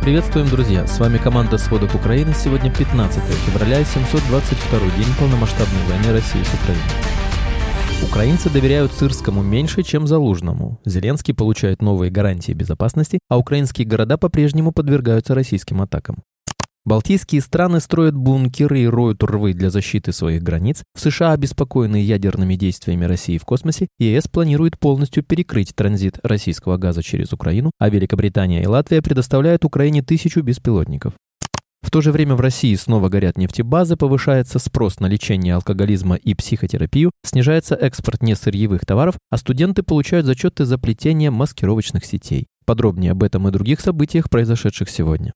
Приветствуем, друзья! С вами команда «Сводок Украины». Сегодня 15 февраля, 722 день полномасштабной войны России с Украиной. Украинцы доверяют Сырскому меньше, чем Залужному. Зеленский получает новые гарантии безопасности, а украинские города по-прежнему подвергаются российским атакам. Балтийские страны строят бункеры и роют рвы для защиты своих границ. В США обеспокоены ядерными действиями России в космосе. ЕС планирует полностью перекрыть транзит российского газа через Украину, а Великобритания и Латвия предоставляют Украине тысячу беспилотников. В то же время в России снова горят нефтебазы, повышается спрос на лечение алкоголизма и психотерапию, снижается экспорт несырьевых товаров, а студенты получают зачеты за плетение маскировочных сетей. Подробнее об этом и других событиях, произошедших сегодня.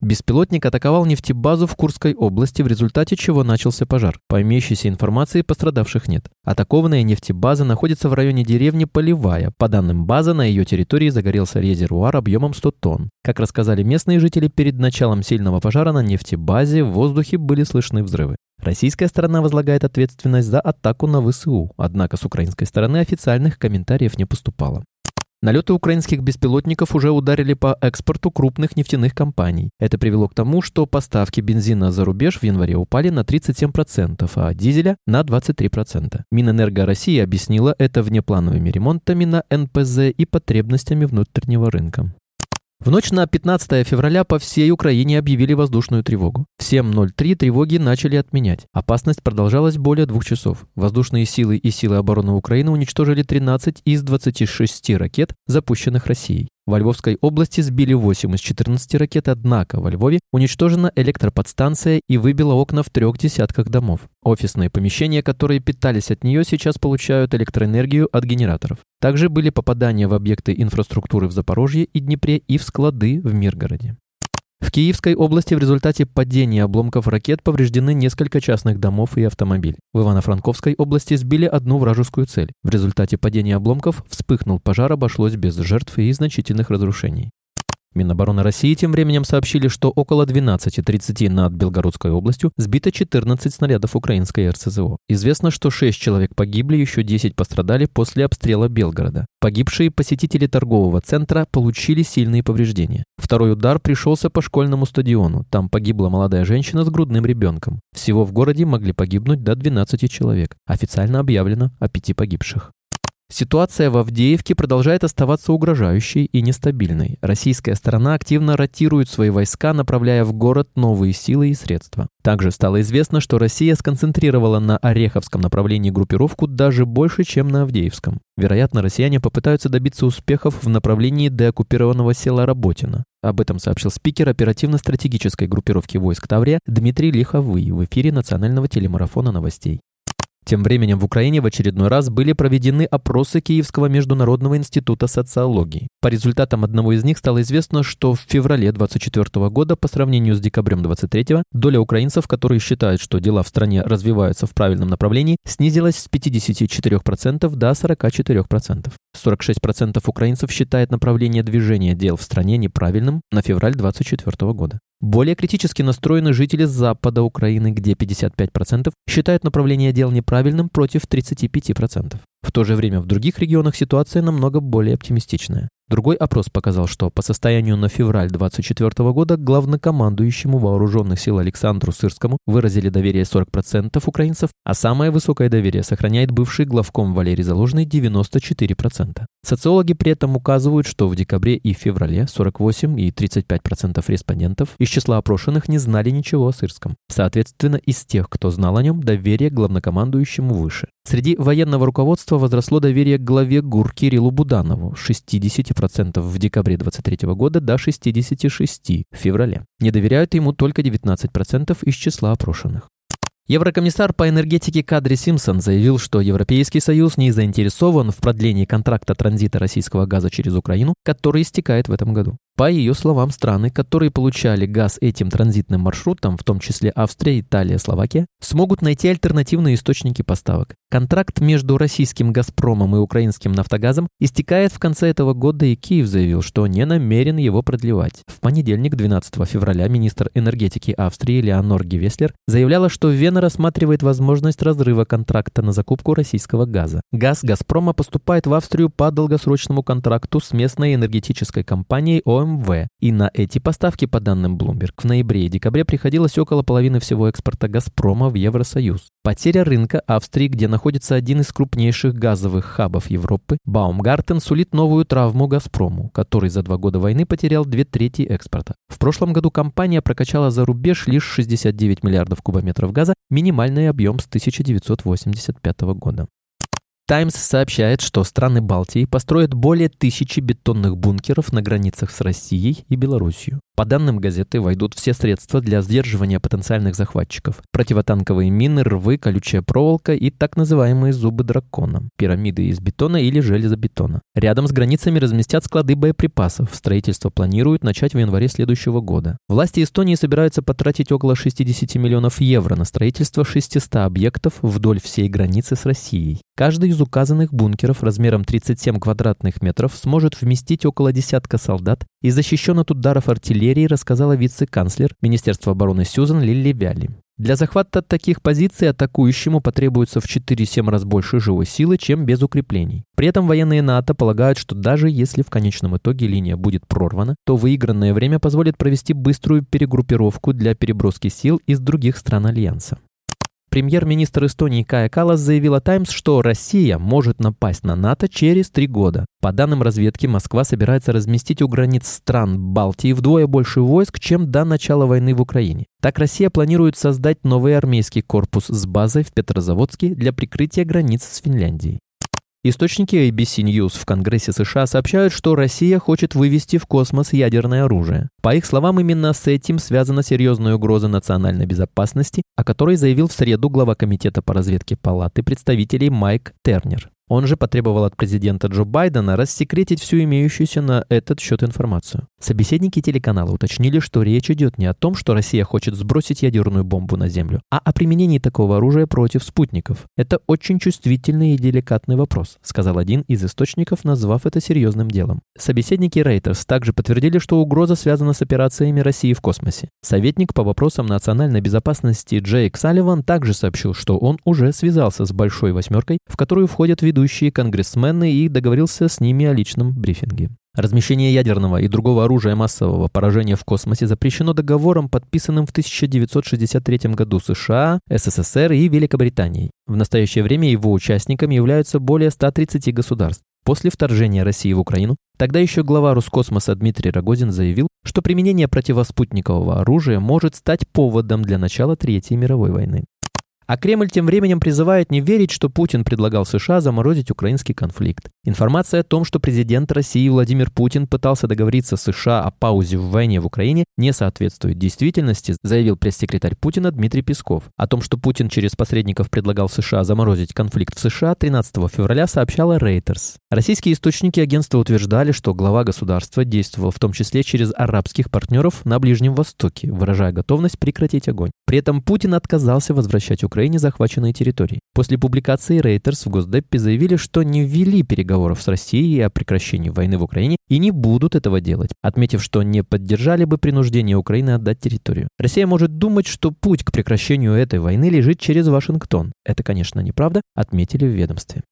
Беспилотник атаковал нефтебазу в Курской области, в результате чего начался пожар. По имеющейся информации, пострадавших нет. Атакованная нефтебаза находится в районе деревни Полевая. По данным базы, на ее территории загорелся резервуар объемом 100 тонн. Как рассказали местные жители, перед началом сильного пожара на нефтебазе в воздухе были слышны взрывы. Российская сторона возлагает ответственность за атаку на ВСУ, однако с украинской стороны официальных комментариев не поступало. Налеты украинских беспилотников уже ударили по экспорту крупных нефтяных компаний. Это привело к тому, что поставки бензина за рубеж в январе упали на 37%, а дизеля на 23%. Минэнерго России объяснила это внеплановыми ремонтами на НПЗ и потребностями внутреннего рынка. В ночь на 15 февраля по всей Украине объявили воздушную тревогу. В 7.03 тревоги начали отменять. Опасность продолжалась более двух часов. Воздушные силы и силы обороны Украины уничтожили 13 из 26 ракет, запущенных Россией. Во Львовской области сбили 8 из 14 ракет, однако во Львове уничтожена электроподстанция и выбила окна в трех десятках домов. Офисные помещения, которые питались от нее, сейчас получают электроэнергию от генераторов. Также были попадания в объекты инфраструктуры в Запорожье и Днепре и в склады в Миргороде. В Киевской области в результате падения обломков ракет повреждены несколько частных домов и автомобиль. В Ивано-Франковской области сбили одну вражескую цель. В результате падения обломков вспыхнул пожар, обошлось без жертв и значительных разрушений. Минобороны России тем временем сообщили, что около 12.30 над Белгородской областью сбито 14 снарядов украинской РСЗО. Известно, что 6 человек погибли, еще 10 пострадали после обстрела Белгорода. Погибшие посетители торгового центра получили сильные повреждения. Второй удар пришелся по школьному стадиону. Там погибла молодая женщина с грудным ребенком. Всего в городе могли погибнуть до 12 человек. Официально объявлено о пяти погибших. Ситуация в Авдеевке продолжает оставаться угрожающей и нестабильной. Российская сторона активно ротирует свои войска, направляя в город новые силы и средства. Также стало известно, что Россия сконцентрировала на Ореховском направлении группировку даже больше, чем на Авдеевском. Вероятно, россияне попытаются добиться успехов в направлении деоккупированного села Работино. Об этом сообщил спикер оперативно-стратегической группировки войск Таврия Дмитрий Лиховый в эфире национального телемарафона новостей. Тем временем в Украине в очередной раз были проведены опросы Киевского международного института социологии. По результатам одного из них стало известно, что в феврале 2024 года по сравнению с декабрем 2023 доля украинцев, которые считают, что дела в стране развиваются в правильном направлении, снизилась с 54% до 44%. 46% украинцев считают направление движения дел в стране неправильным на февраль 2024 года. Более критически настроены жители запада Украины, где 55% считают направление дел неправильным против 35%. В то же время в других регионах ситуация намного более оптимистичная. Другой опрос показал, что по состоянию на февраль 2024 года главнокомандующему вооруженных сил Александру Сырскому выразили доверие 40% украинцев, а самое высокое доверие сохраняет бывший главком Валерий Заложный 94%. Социологи при этом указывают, что в декабре и феврале 48 и 35% респондентов из числа опрошенных не знали ничего о Сырском. Соответственно, из тех, кто знал о нем, доверие главнокомандующему выше. Среди военного руководства возросло доверие к главе ГУР Кириллу Буданову 60 50% в декабре 2023 года до 66% в феврале. Не доверяют ему только 19% из числа опрошенных. Еврокомиссар по энергетике Кадри Симпсон заявил, что Европейский Союз не заинтересован в продлении контракта транзита российского газа через Украину, который истекает в этом году. По ее словам, страны, которые получали газ этим транзитным маршрутом, в том числе Австрия, Италия, Словакия, смогут найти альтернативные источники поставок. Контракт между российским «Газпромом» и украинским «Нафтогазом» истекает в конце этого года, и Киев заявил, что не намерен его продлевать. В понедельник, 12 февраля, министр энергетики Австрии Леонор Гевеслер заявляла, что Вена рассматривает возможность разрыва контракта на закупку российского газа. Газ «Газпрома» поступает в Австрию по долгосрочному контракту с местной энергетической компанией ОМ БМВ. И на эти поставки, по данным Bloomberg, в ноябре и декабре приходилось около половины всего экспорта «Газпрома» в Евросоюз. Потеря рынка Австрии, где находится один из крупнейших газовых хабов Европы, Baumgarten сулит новую травму «Газпрому», который за два года войны потерял две трети экспорта. В прошлом году компания прокачала за рубеж лишь 69 миллиардов кубометров газа, минимальный объем с 1985 года. Таймс сообщает, что страны Балтии построят более тысячи бетонных бункеров на границах с Россией и Белоруссией. По данным газеты, войдут все средства для сдерживания потенциальных захватчиков. Противотанковые мины, рвы, колючая проволока и так называемые зубы дракона. Пирамиды из бетона или железобетона. Рядом с границами разместят склады боеприпасов. Строительство планируют начать в январе следующего года. Власти Эстонии собираются потратить около 60 миллионов евро на строительство 600 объектов вдоль всей границы с Россией. Каждый из указанных бункеров размером 37 квадратных метров сможет вместить около десятка солдат и защищен от ударов артиллерии, рассказала вице-канцлер Министерства обороны Сьюзан Лилли Вяли. Для захвата таких позиций атакующему потребуется в 4-7 раз больше живой силы, чем без укреплений. При этом военные НАТО полагают, что даже если в конечном итоге линия будет прорвана, то выигранное время позволит провести быструю перегруппировку для переброски сил из других стран Альянса. Премьер-министр Эстонии Кая Калас заявила «Таймс», что Россия может напасть на НАТО через три года. По данным разведки, Москва собирается разместить у границ стран Балтии вдвое больше войск, чем до начала войны в Украине. Так Россия планирует создать новый армейский корпус с базой в Петрозаводске для прикрытия границ с Финляндией. Источники ABC News в Конгрессе США сообщают, что Россия хочет вывести в космос ядерное оружие. По их словам, именно с этим связана серьезная угроза национальной безопасности, о которой заявил в среду глава Комитета по разведке Палаты представителей Майк Тернер. Он же потребовал от президента Джо Байдена рассекретить всю имеющуюся на этот счет информацию. Собеседники телеканала уточнили, что речь идет не о том, что Россия хочет сбросить ядерную бомбу на Землю, а о применении такого оружия против спутников. Это очень чувствительный и деликатный вопрос, сказал один из источников, назвав это серьезным делом. Собеседники Reuters также подтвердили, что угроза связана с операциями России в космосе. Советник по вопросам национальной безопасности Джейк Салливан также сообщил, что он уже связался с Большой Восьмеркой, в которую входят ведущие ведущие конгрессмены и договорился с ними о личном брифинге. Размещение ядерного и другого оружия массового поражения в космосе запрещено договором, подписанным в 1963 году США, СССР и Великобританией. В настоящее время его участниками являются более 130 государств. После вторжения России в Украину, тогда еще глава Роскосмоса Дмитрий Рогозин заявил, что применение противоспутникового оружия может стать поводом для начала Третьей мировой войны. А Кремль тем временем призывает не верить, что Путин предлагал США заморозить украинский конфликт. Информация о том, что президент России Владимир Путин пытался договориться с США о паузе в войне в Украине, не соответствует действительности, заявил пресс-секретарь Путина Дмитрий Песков. О том, что Путин через посредников предлагал США заморозить конфликт в США, 13 февраля сообщала Reuters. Российские источники агентства утверждали, что глава государства действовал в том числе через арабских партнеров на Ближнем Востоке, выражая готовность прекратить огонь. При этом Путин отказался возвращать Украине захваченные территории. После публикации Reuters в Госдепе заявили, что не ввели переговоров с Россией о прекращении войны в Украине и не будут этого делать, отметив, что не поддержали бы принуждение Украины отдать территорию. Россия может думать, что путь к прекращению этой войны лежит через Вашингтон. Это, конечно, неправда, отметили в ведомстве.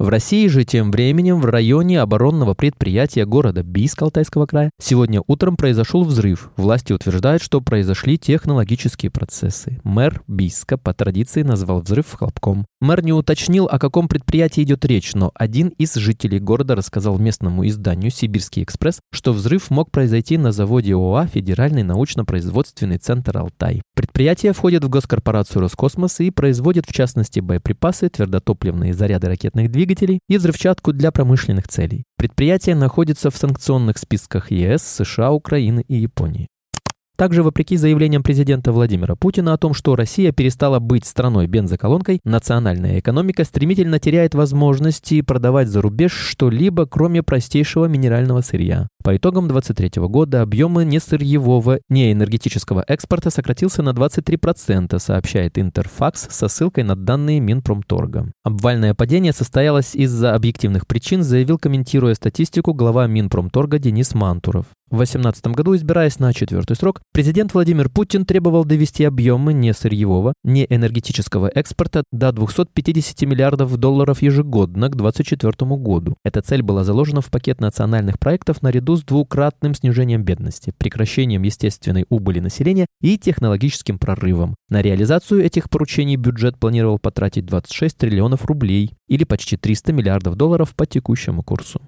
В России же тем временем в районе оборонного предприятия города Бийск Алтайского края сегодня утром произошел взрыв. Власти утверждают, что произошли технологические процессы. Мэр Бийска по традиции назвал взрыв хлопком. Мэр не уточнил, о каком предприятии идет речь, но один из жителей города рассказал местному изданию «Сибирский экспресс», что взрыв мог произойти на заводе ОА «Федеральный научно-производственный центр Алтай». Предприятие входит в госкорпорацию «Роскосмос» и производит в частности боеприпасы, твердотопливные заряды ракетных двигателей, двигателей и взрывчатку для промышленных целей. Предприятие находится в санкционных списках ЕС, США, Украины и Японии. Также, вопреки заявлениям президента Владимира Путина о том, что Россия перестала быть страной-бензоколонкой, национальная экономика стремительно теряет возможности продавать за рубеж что-либо, кроме простейшего минерального сырья. По итогам 2023 года объемы несырьевого, неэнергетического экспорта сократился на 23%, сообщает Интерфакс со ссылкой на данные Минпромторга. Обвальное падение состоялось из-за объективных причин, заявил, комментируя статистику, глава Минпромторга Денис Мантуров. В 2018 году, избираясь на четвертый срок, президент Владимир Путин требовал довести объемы несырьевого, неэнергетического экспорта до 250 миллиардов долларов ежегодно к 2024 году. Эта цель была заложена в пакет национальных проектов наряду с двукратным снижением бедности, прекращением естественной убыли населения и технологическим прорывом. На реализацию этих поручений бюджет планировал потратить 26 триллионов рублей или почти 300 миллиардов долларов по текущему курсу.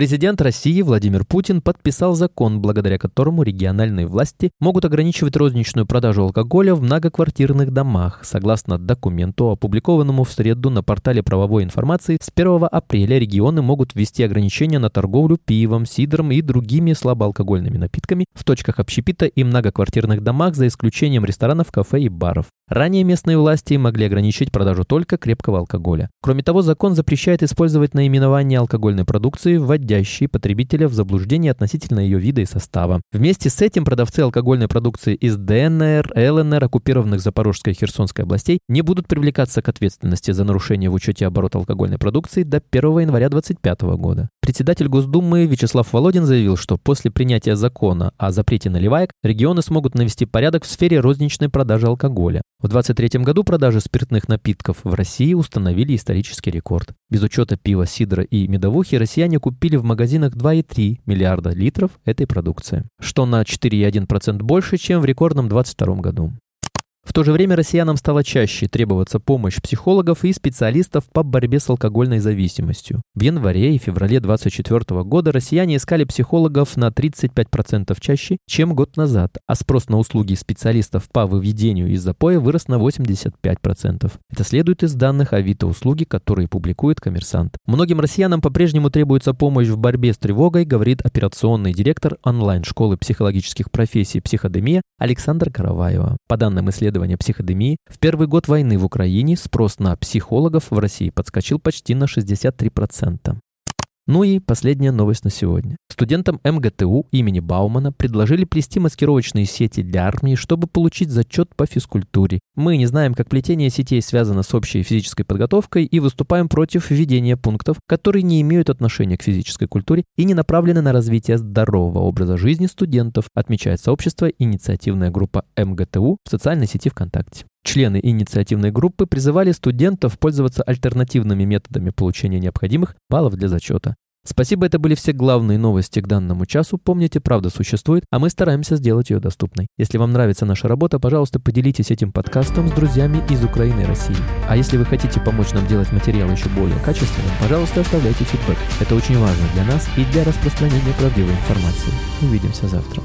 Президент России Владимир Путин подписал закон, благодаря которому региональные власти могут ограничивать розничную продажу алкоголя в многоквартирных домах. Согласно документу, опубликованному в среду на портале правовой информации, с 1 апреля регионы могут ввести ограничения на торговлю пивом, сидром и другими слабоалкогольными напитками в точках общепита и многоквартирных домах, за исключением ресторанов, кафе и баров. Ранее местные власти могли ограничить продажу только крепкого алкоголя. Кроме того, закон запрещает использовать наименование алкогольной продукции, вводящие потребителя в заблуждение относительно ее вида и состава. Вместе с этим продавцы алкогольной продукции из ДНР, ЛНР, оккупированных Запорожской и Херсонской областей не будут привлекаться к ответственности за нарушение в учете оборота алкогольной продукции до 1 января 2025 года. Председатель Госдумы Вячеслав Володин заявил, что после принятия закона о запрете наливаек регионы смогут навести порядок в сфере розничной продажи алкоголя. В 2023 году продажи спиртных напитков в России установили исторический рекорд. Без учета пива, сидра и медовухи россияне купили в магазинах 2,3 миллиарда литров этой продукции, что на 4,1% больше, чем в рекордном 2022 году. В то же время россиянам стало чаще требоваться помощь психологов и специалистов по борьбе с алкогольной зависимостью. В январе и феврале 2024 года россияне искали психологов на 35% чаще, чем год назад, а спрос на услуги специалистов по выведению из запоя вырос на 85%. Это следует из данных Авито услуги, которые публикует коммерсант. Многим россиянам по-прежнему требуется помощь в борьбе с тревогой, говорит операционный директор онлайн-школы психологических профессий «Психодемия» Александр Караваева. По данным исследования, исследования психодемии, в первый год войны в Украине спрос на психологов в России подскочил почти на 63%. Ну и последняя новость на сегодня. Студентам МГТУ имени Баумана предложили плести маскировочные сети для армии, чтобы получить зачет по физкультуре. Мы не знаем, как плетение сетей связано с общей физической подготовкой и выступаем против введения пунктов, которые не имеют отношения к физической культуре и не направлены на развитие здорового образа жизни студентов, отмечает сообщество «Инициативная группа МГТУ» в социальной сети ВКонтакте. Члены инициативной группы призывали студентов пользоваться альтернативными методами получения необходимых баллов для зачета. Спасибо, это были все главные новости к данному часу. Помните, правда существует, а мы стараемся сделать ее доступной. Если вам нравится наша работа, пожалуйста, поделитесь этим подкастом с друзьями из Украины и России. А если вы хотите помочь нам делать материал еще более качественным, пожалуйста, оставляйте фидбэк. Это очень важно для нас и для распространения правдивой информации. Увидимся завтра.